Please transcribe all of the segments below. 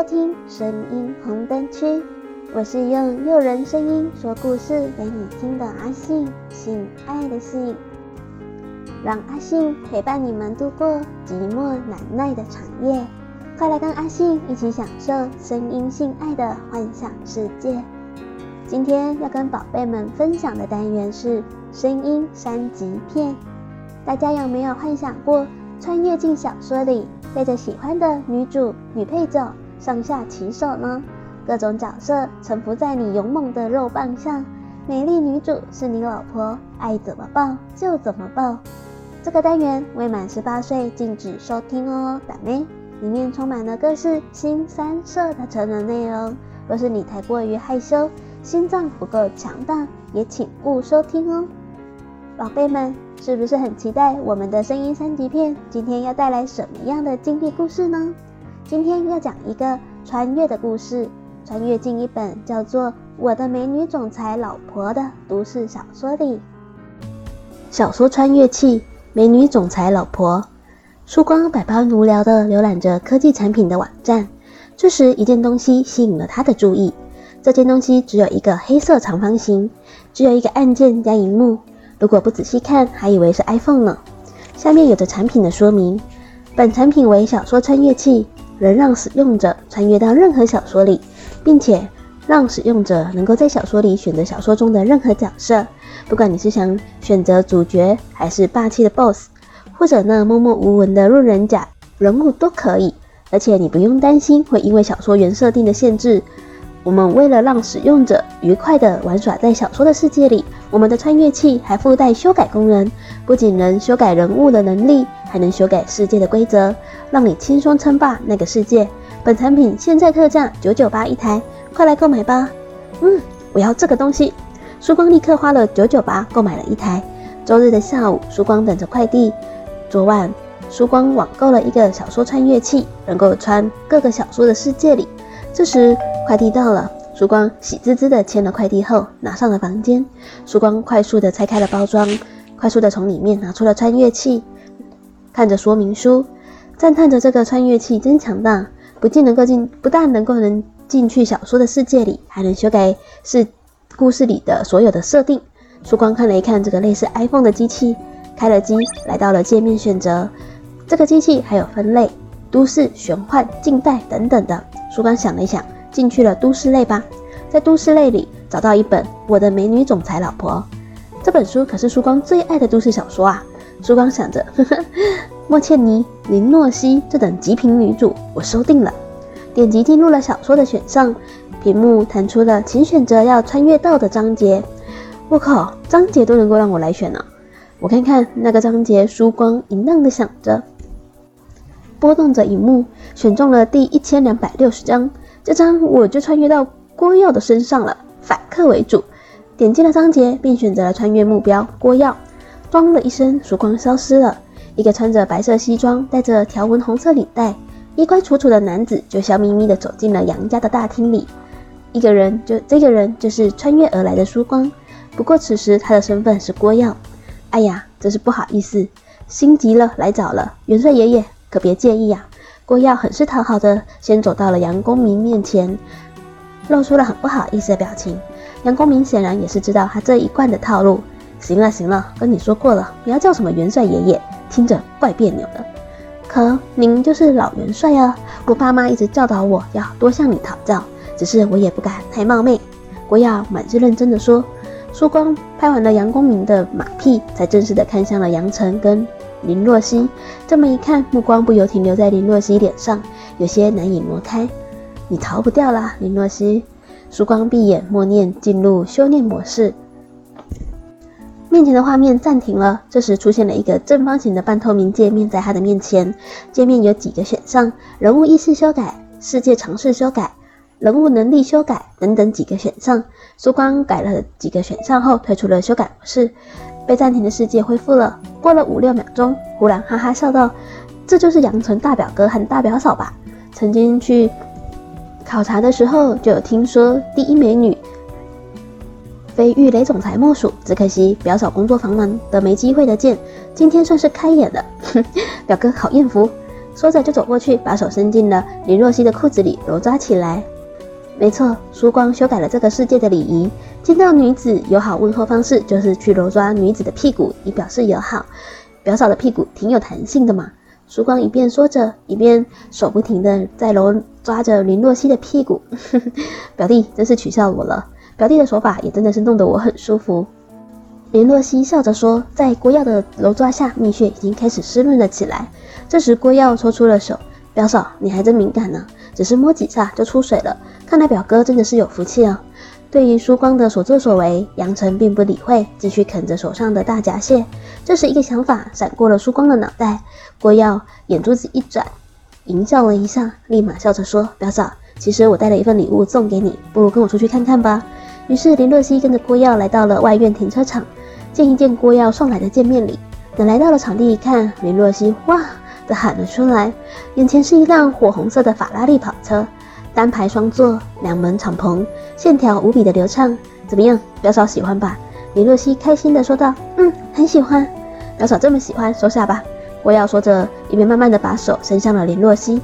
收听声音红灯区，我是用诱人声音说故事给你听的阿信，性爱的性，让阿信陪伴你们度过寂寞难耐的长夜，快来跟阿信一起享受声音性爱的幻想世界。今天要跟宝贝们分享的单元是声音三级片，大家有没有幻想过穿越进小说里？带着喜欢的女主、女配角上下其手呢，各种角色臣服在你勇猛的肉棒上，美丽女主是你老婆，爱怎么抱就怎么抱。这个单元未满十八岁禁止收听哦，打咩？里面充满了各式新三色的成人内容，若是你太过于害羞，心脏不够强大，也请勿收听哦。宝贝们，是不是很期待我们的声音三级片今天要带来什么样的经历故事呢？今天要讲一个穿越的故事，穿越进一本叫做《我的美女总裁老婆》的都市小说里。小说穿越器，美女总裁老婆。书光百般无聊地浏览着科技产品的网站，这时一件东西吸引了他的注意。这件东西只有一个黑色长方形，只有一个按键加荧幕。如果不仔细看，还以为是 iPhone 呢。下面有着产品的说明：本产品为小说穿越器，能让使用者穿越到任何小说里，并且让使用者能够在小说里选择小说中的任何角色，不管你是想选择主角，还是霸气的 BOSS，或者那默默无闻的路人甲人物都可以。而且你不用担心会因为小说原设定的限制。我们为了让使用者愉快地玩耍在小说的世界里，我们的穿越器还附带修改功能，不仅能修改人物的能力，还能修改世界的规则，让你轻松称霸那个世界。本产品现在特价九九八一台，快来购买吧！嗯，我要这个东西。书光立刻花了九九八购买了一台。周日的下午，书光等着快递。昨晚，书光网购了一个小说穿越器，能够穿各个小说的世界里。这时，快递到了，书光喜滋滋的签了快递后，拿上了房间。书光快速地拆开了包装，快速地从里面拿出了穿越器，看着说明书，赞叹着这个穿越器真强大，不仅能够进，不但能够能进去小说的世界里，还能修改是故事里的所有的设定。书光看了一看这个类似 iPhone 的机器，开了机，来到了界面选择。这个机器还有分类：都市、玄幻、近代等等的。书光想了一想。进去了都市类吧，在都市类里找到一本《我的美女总裁老婆》这本书，可是书光最爱的都市小说啊！书光想着，呵呵，莫茜妮、林诺西这等极品女主，我收定了。点击进入了小说的选项，屏幕弹出了，请选择要穿越到的章节。我靠，章节都能够让我来选呢！我看看那个章节，书光淫荡的想着，拨动着荧幕，选中了第一千两百六十章。这张我就穿越到郭耀的身上了，反客为主。点击了章节，并选择了穿越目标郭耀。咣的一声，曙光消失了。一个穿着白色西装、带着条纹红色领带、衣冠楚楚的男子，就笑眯眯地走进了杨家的大厅里。一个人，就这个人就是穿越而来的曙光。不过此时他的身份是郭耀。哎呀，真是不好意思，心急了来早了，元帅爷爷可别介意呀、郭耀很是讨好的，先走到了杨公明面前，露出了很不好意思的表情。杨公明显然也是知道他这一贯的套路。行了行了，跟你说过了，不要叫什么元帅爷爷，听着怪别扭的。可您就是老元帅啊！我爸妈一直教导我要多向你讨教，只是我也不敢太冒昧。郭耀满是认真的说。书光拍完了杨公明的马屁，才正式的看向了杨晨跟。林若曦这么一看，目光不由停留在林若曦脸上，有些难以挪开。你逃不掉啦，林若曦。书光闭眼默念，进入修炼模式。面前的画面暂停了，这时出现了一个正方形的半透明界面在他的面前。界面有几个选项：人物意识修改、世界常识修改、人物能力修改等等几个选项。书光改了几个选项后，退出了修改模式。被暂停的世界恢复了。过了五六秒钟，忽然哈哈笑道：“这就是杨晨大表哥和大表嫂吧？曾经去考察的时候，就有听说第一美女非玉雷总裁莫属。只可惜表嫂工作繁忙得没机会的见。今天算是开眼了。表哥好艳福。”说着就走过去，把手伸进了林若曦的裤子里揉抓起来。没错，曙光修改了这个世界的礼仪，见到女子友好问候方式就是去揉抓女子的屁股，以表示友好。表嫂的屁股挺有弹性的嘛。曙光一边说着，一边手不停地在揉抓着林若曦的屁股。表弟真是取笑我了，表弟的手法也真的是弄得我很舒服。林若曦笑着说：“在郭耀的揉抓下，蜜穴已经开始湿润了起来。”这时，郭耀抽出了手：“表嫂，你还真敏感呢，只是摸几下就出水了。看来表哥真的是有福气啊。”对于曙光的所作所为，杨晨并不理会，继续啃着手上的大闸蟹。这时，一个想法闪过了曙光的脑袋。郭耀眼珠子一转，淫笑了一下，立马笑着说：“表嫂，其实我带了一份礼物送给你，不如跟我出去看看吧。”于是林若曦跟着郭耀来到了外院停车场。见一见郭耀送来的见面礼，等来到了场地一看，林若曦哇的喊了出来，眼前是一辆火红色的法拉利跑车，单排双座，两门敞篷，线条无比的流畅。怎么样，表嫂喜欢吧？林若曦开心的说道：“嗯，很喜欢。表嫂这么喜欢，收下吧。”郭耀说着，一边慢慢的把手伸向了林若曦。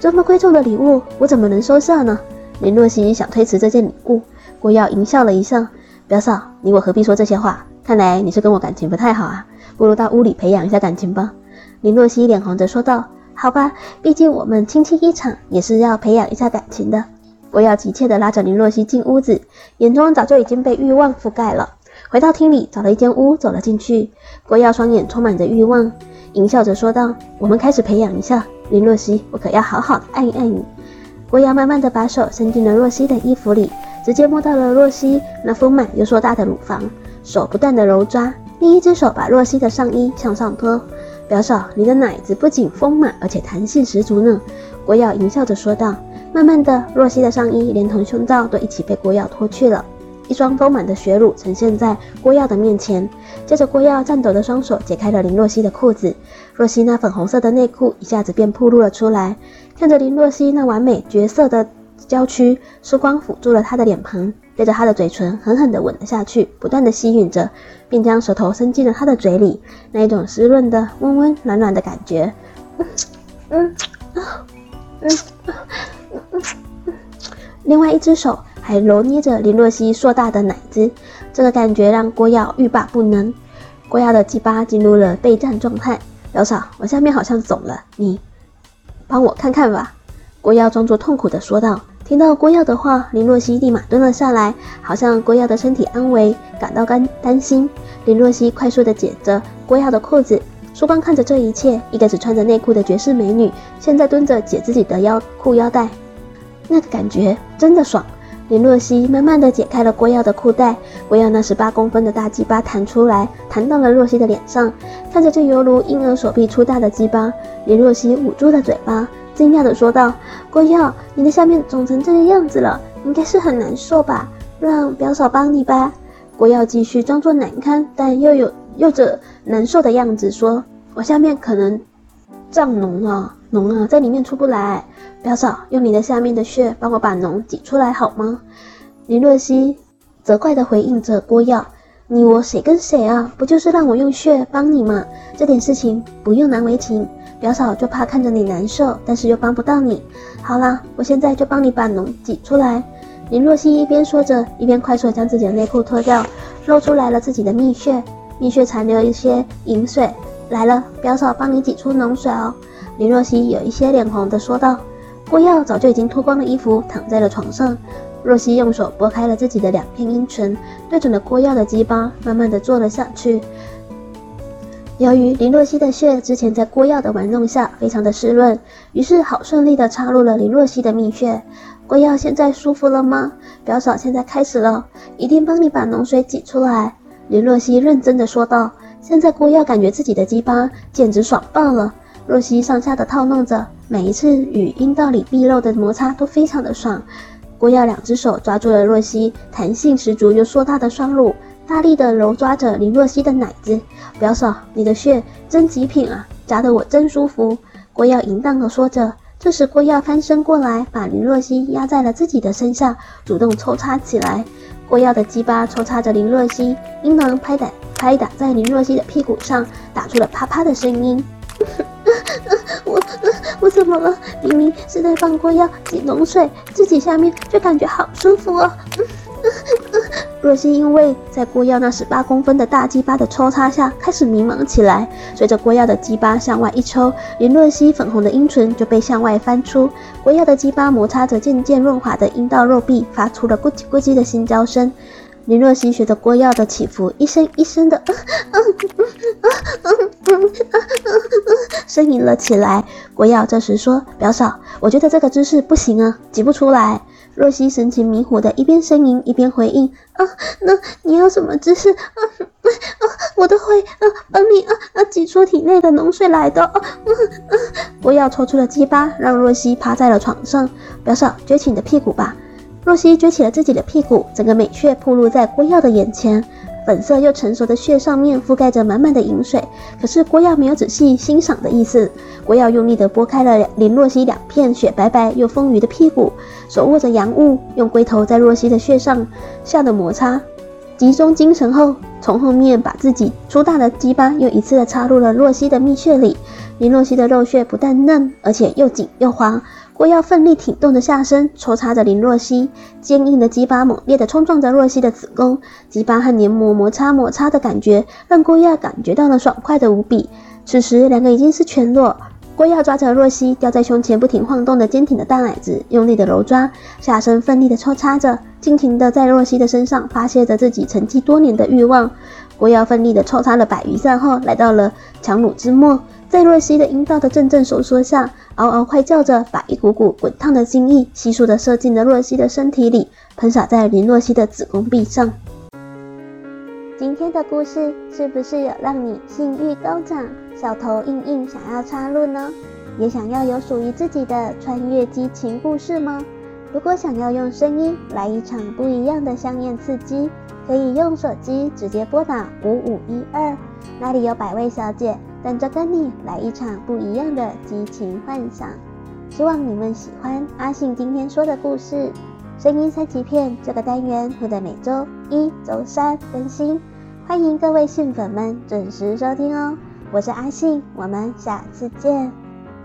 这么贵重的礼物，我怎么能收下呢？林若曦想推辞这件礼物，郭耀淫笑了一笑：“表嫂，你我何必说这些话？”看来你是跟我感情不太好啊，不如到屋里培养一下感情吧。林若曦脸红着说道：“好吧，毕竟我们亲亲一场，也是要培养一下感情的。”郭耀急切地拉着林若曦进屋子，眼中早就已经被欲望覆盖了。回到厅里，找了一间屋，走了进去。郭耀双眼充满着欲望，淫笑着说道：“我们开始培养一下，林若曦，我可要好好的爱一爱你。”郭耀慢慢地把手伸进了若曦的衣服里，直接摸到了若曦那丰满又硕大的乳房。手不断的揉抓，另一只手把若曦的上衣向上拖。表嫂，你的奶子不仅丰满，而且弹性十足呢。郭耀淫笑着说道。慢慢的，若曦的上衣连同胸罩都一起被郭耀脱去了，一双丰满的雪乳呈现在郭耀的面前。接着，郭耀颤抖的双手解开了林若曦的裤子，若曦那粉红色的内裤一下子便暴露了出来。看着林若曦那完美绝色的娇躯，曙光抚住了她的脸庞。对着他的嘴唇狠狠地吻了下去，不断地吸吮着，并将舌头伸进了他的嘴里，那一种湿润的、温温暖暖的感觉。嗯嗯嗯嗯嗯嗯。另外一只手还揉捏着林若曦硕大的奶子，这个感觉让郭耀欲罢不能。郭耀的鸡巴进入了备战状态，表嫂，我下面好像肿了，你帮我看看吧。郭耀装作痛苦地说道。听到郭耀的话，林若曦立马蹲了下来，好像郭耀的身体安危感到担担心。林若曦快速地解着郭耀的裤子，曙光看着这一切，一个只穿着内裤的绝世美女，现在蹲着解自己的腰裤腰带，那个感觉真的爽。林若曦慢慢地解开了郭耀的裤带，郭耀那十八公分的大鸡巴弹出来，弹到了若曦的脸上，看着这犹如婴儿手臂粗大的鸡巴，林若曦捂住了嘴巴。惊讶地说道：“郭耀，你的下面肿成这个样子了，应该是很难受吧？让表嫂帮你吧。”郭耀继续装作难堪，但又有又着难受的样子说：“我下面可能胀脓了，脓啊，在里面出不来。表嫂，用你的下面的血帮我把脓挤出来好吗？”林若曦责怪地回应着郭耀：“你我谁跟谁啊？不就是让我用血帮你吗？这点事情不用难为情。”表嫂就怕看着你难受，但是又帮不到你。好啦，我现在就帮你把脓挤出来。林若曦一边说着，一边快速将自己的内裤脱掉，露出来了自己的蜜穴，蜜穴残留一些淫水。来了，表嫂帮你挤出脓水哦。林若曦有一些脸红的说道。郭耀早就已经脱光了衣服，躺在了床上。若曦用手拨开了自己的两片阴唇，对准了郭耀的鸡巴，慢慢的坐了下去。由于林若曦的穴之前在郭耀的玩弄下非常的湿润，于是好顺利的插入了林若曦的蜜穴。郭耀现在舒服了吗？表嫂现在开始了，一定帮你把脓水挤出来。林若曦认真的说道。现在郭耀感觉自己的鸡巴简直爽爆了。若曦上下的套弄着，每一次与阴道里壁肉的摩擦都非常的爽。郭耀两只手抓住了若曦弹性十足又硕大的双乳。大力的揉抓着林若曦的奶子，表嫂，你的血真极品啊，夹得我真舒服。郭耀淫荡的说着，这时郭耀翻身过来，把林若曦压在了自己的身下，主动抽插起来。郭耀的鸡巴抽插着林若曦，阴囊拍打拍打在林若曦的屁股上，打出了啪啪的声音。我我怎么了？明明是在帮郭耀挤脓水，自己下面却感觉好舒服哦。若曦因为在郭耀那十八公分的大鸡巴的抽插下，开始迷茫起来。随着郭耀的鸡巴向外一抽，林若曦粉红的阴唇就被向外翻出。郭耀的鸡巴摩擦着渐渐润滑的阴道肉壁，发出了咕叽咕叽的心交声。林若曦学着郭耀的起伏，一声一声的呻吟了起来。郭耀这时说：“表嫂，我觉得这个姿势不行啊，挤不出来。”若曦神情迷糊的一边呻吟一边回应：“啊，那你要什么姿势？啊啊，我都会啊，帮你啊啊挤出体内的脓水来的。”啊啊，不要抽出了鸡巴，让若曦趴在了床上。表嫂，撅起你的屁股吧。若曦撅起了自己的屁股，整个美穴暴露在郭耀的眼前。粉色又成熟的穴上面覆盖着满满的淫水，可是郭耀没有仔细欣赏的意思。郭耀用力地拨开了林若曦两片雪白白又丰腴的屁股，手握着阳物，用龟头在若曦的穴上下的摩擦，集中精神后，从后面把自己粗大的鸡巴又一次的插入了若曦的蜜穴里。林若曦的肉穴不但嫩，而且又紧又滑。郭药奋力挺动着下身，抽插着林若曦，坚硬的鸡巴猛烈地冲撞着若曦的子宫，鸡巴和黏膜摩擦摩擦的感觉，让郭药感觉到了爽快的无比。此时，两个已经是全裸，郭耀抓着若曦吊在胸前不停晃动的坚挺的大奶子，用力的揉抓，下身奋力地抽插着，尽情地在若曦的身上发泄着自己沉积多年的欲望。郭耀奋力地抽插了百余下后，来到了强弩之末。在若曦的阴道的阵阵收缩下，嗷嗷快叫着，把一股股滚烫的精液悉数的射进了若曦的身体里，喷洒在林若曦的子宫壁上。今天的故事是不是有让你性欲高涨，小头硬硬想要插入呢？也想要有属于自己的穿越激情故事吗？如果想要用声音来一场不一样的香艳刺激，可以用手机直接拨打五五一二，那里有百位小姐。等着跟你来一场不一样的激情幻想，希望你们喜欢阿信今天说的故事。声音三级片这个单元会在每周一、周三更新，欢迎各位信粉们准时收听哦。我是阿信，我们下次见。